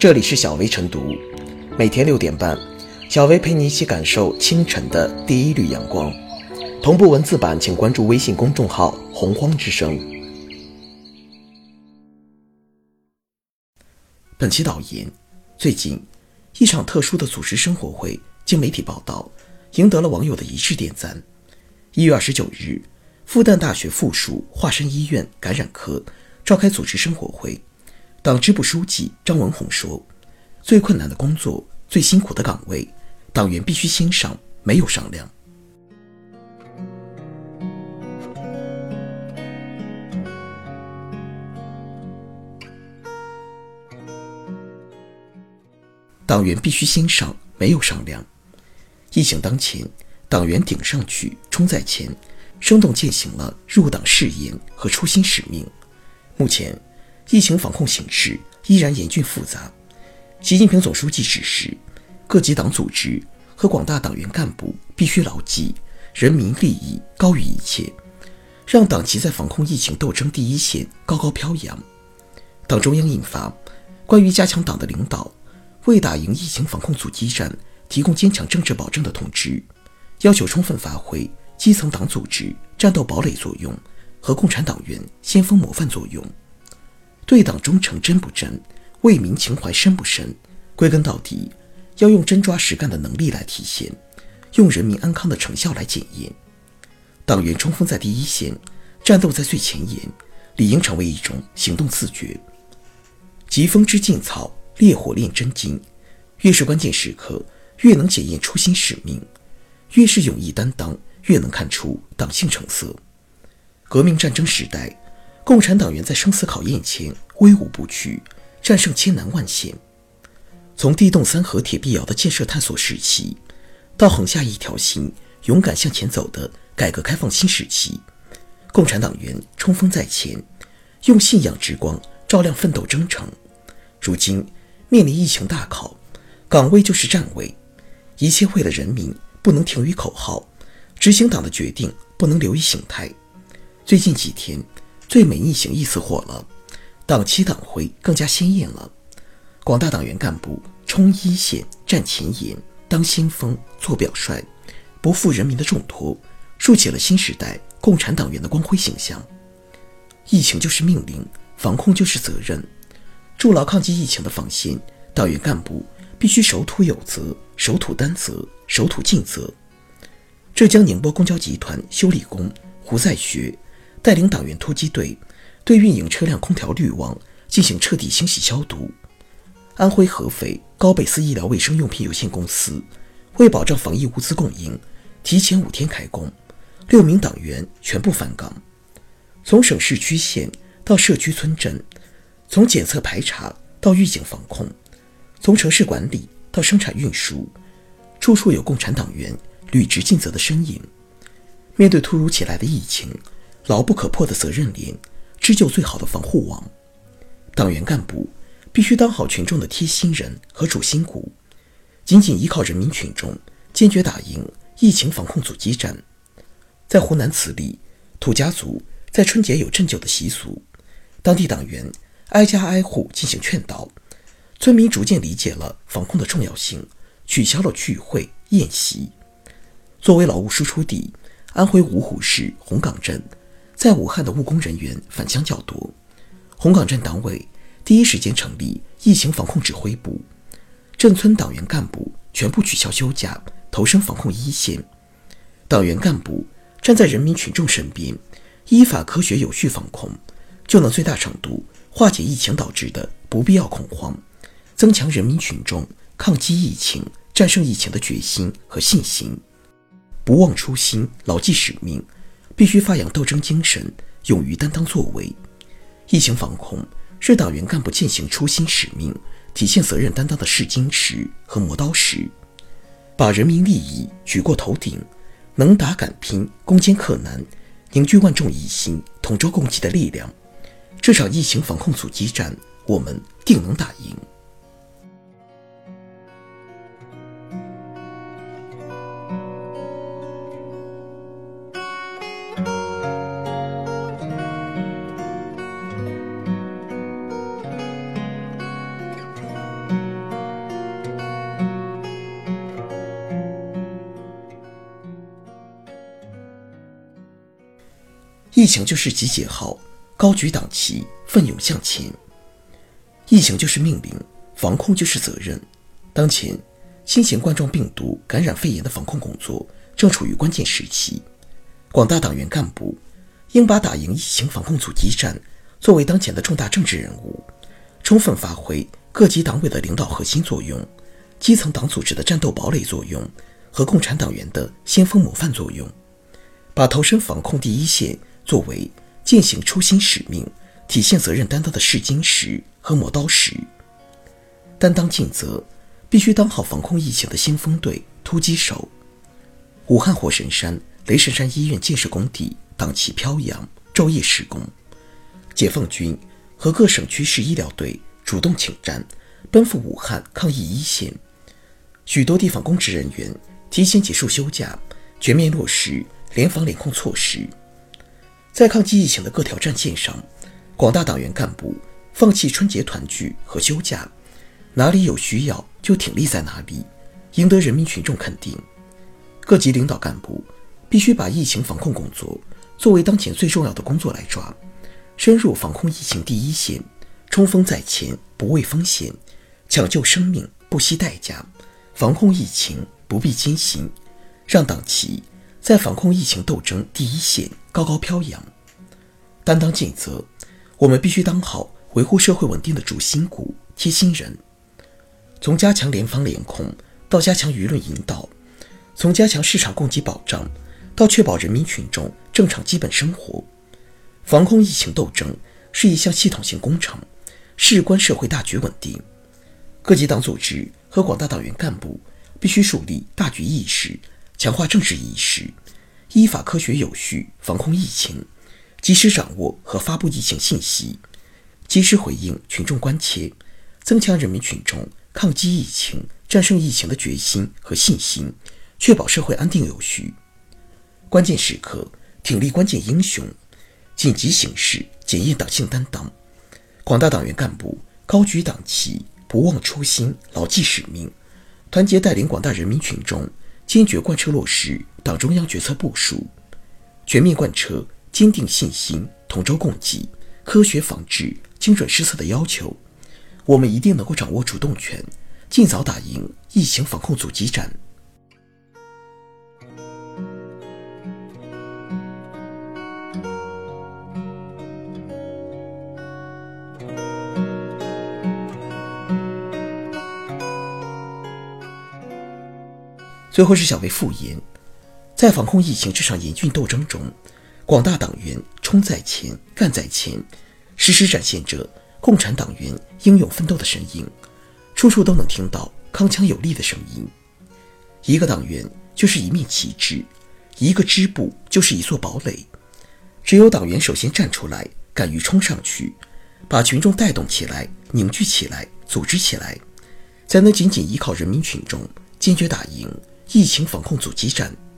这里是小薇晨读，每天六点半，小薇陪你一起感受清晨的第一缕阳光。同步文字版，请关注微信公众号“洪荒之声”。本期导言：最近，一场特殊的组织生活会，经媒体报道，赢得了网友的一致点赞。一月二十九日，复旦大学附属华山医院感染科召开组织生活会。党支部书记张文宏说：“最困难的工作、最辛苦的岗位，党员必须先上，没有商量。党员必须先上，没有商量。疫情当前，党员顶上去，冲在前，生动践行了入党誓言和初心使命。目前。”疫情防控形势依然严峻复杂，习近平总书记指示，各级党组织和广大党员干部必须牢记人民利益高于一切，让党旗在防控疫情斗争第一线高高飘扬。党中央印发《关于加强党的领导，为打赢疫情防控阻击战提供坚强政治保证的通知》，要求充分发挥基层党组织战斗堡垒作用和共产党员先锋模范作用。对党忠诚真不真，为民情怀深不深，归根到底，要用真抓实干的能力来体现，用人民安康的成效来检验。党员冲锋在第一线，战斗在最前沿，理应成为一种行动自觉。疾风知劲草，烈火炼真金。越是关键时刻，越能检验初心使命；越是勇毅担当，越能看出党性成色。革命战争时代。共产党员在生死考验前威武不屈，战胜千难万险。从地动三河、铁臂窑的建设探索时期，到横下一条心、勇敢向前走的改革开放新时期，共产党员冲锋在前，用信仰之光照亮奋斗征程。如今面临疫情大考，岗位就是站位，一切为了人民，不能停于口号；执行党的决定，不能流于形态。最近几天。最美逆行一次火了，党旗党徽更加鲜艳了。广大党员干部冲一线、站前沿、当先锋、做表率，不负人民的重托，树起了新时代共产党员的光辉形象。疫情就是命令，防控就是责任。筑牢抗击疫情的防线，党员干部必须守土有责、守土担责、守土尽责。浙江宁波公交集团修理工胡在学。带领党员突击队对运营车辆空调滤网进行彻底清洗消毒。安徽合肥高贝斯医疗卫生用品有限公司为保障防疫物资供应，提前五天开工，六名党员全部返岗。从省市区县到社区村镇，从检测排查到预警防控，从城市管理到生产运输，处处有共产党员履职尽责的身影。面对突如其来的疫情，牢不可破的责任链，织就最好的防护网。党员干部必须当好群众的贴心人和主心骨，紧紧依靠人民群众，坚决打赢疫情防控阻击战。在湖南慈利，土家族在春节有针灸的习俗，当地党员挨家挨户进行劝导，村民逐渐理解了防控的重要性，取消了聚会宴席。作为劳务输出地，安徽芜湖市红岗镇。在武汉的务工人员返乡较多，红岗镇党委第一时间成立疫情防控指挥部，镇村党员干部全部取消休假，投身防控一线。党员干部站在人民群众身边，依法科学有序防控，就能最大程度化解疫情导致的不必要恐慌，增强人民群众抗击疫情、战胜疫情的决心和信心。不忘初心，牢记使命。必须发扬斗争精神，勇于担当作为。疫情防控是党员干部践行初心使命、体现责任担当的试金石和磨刀石，把人民利益举过头顶，能打敢拼、攻坚克难，凝聚万众一心、同舟共济的力量。这场疫情防控阻击战，我们定能打赢。疫情就是集结号，高举党旗，奋勇向前。疫情就是命令，防控就是责任。当前，新型冠状病毒感染肺炎的防控工作正处于关键时期，广大党员干部应把打赢疫情防控阻击战作为当前的重大政治任务，充分发挥各级党委的领导核心作用、基层党组织的战斗堡垒作用和共产党员的先锋模范作用，把投身防控第一线作为践行初心使命、体现责任担当的试金石和磨刀石，担当尽责。必须当好防控疫情的先锋队、突击手。武汉火神山雷神山医院建设工地党旗飘扬，昼夜施工。解放军和各省区市医疗队主动请战，奔赴武汉抗疫一线。许多地方公职人员提前结束休假，全面落实联防联控措施。在抗击疫情的各条战线上，广大党员干部放弃春节团聚和休假。哪里有需要就挺立在哪里，赢得人民群众肯定。各级领导干部必须把疫情防控工作作为当前最重要的工作来抓，深入防控疫情第一线，冲锋在前不畏风险，抢救生命不惜代价，防控疫情不必艰辛，让党旗在防控疫情斗争第一线高高飘扬。担当尽责，我们必须当好维护社会稳定的主心骨、贴心人。从加强联防联控到加强舆论引导，从加强市场供给保障到确保人民群众正常基本生活，防控疫情斗争是一项系统性工程，事关社会大局稳定。各级党组织和广大党员干部必须树立大局意识，强化政治意识，依法科学有序防控疫情，及时掌握和发布疫情信息，及时回应群众关切，增强人民群众。抗击疫情、战胜疫情的决心和信心，确保社会安定有序。关键时刻挺立关键英雄，紧急形势检验党性担当。广大党员干部高举党旗，不忘初心，牢记使命，团结带领广大人民群众，坚决贯彻落实党中央决策部署，全面贯彻坚定信心、同舟共济、科学防治、精准施策的要求。我们一定能够掌握主动权，尽早打赢疫情防控阻击战。最后是小薇复言，在防控疫情这场严峻斗争中，广大党员冲在前、干在前，时时展现着。共产党员英勇奋斗的身影，处处都能听到铿锵有力的声音。一个党员就是一面旗帜，一个支部就是一座堡垒。只有党员首先站出来，敢于冲上去，把群众带动起来、凝聚起来、组织起来，才能紧紧依靠人民群众，坚决打赢疫情防控阻击战。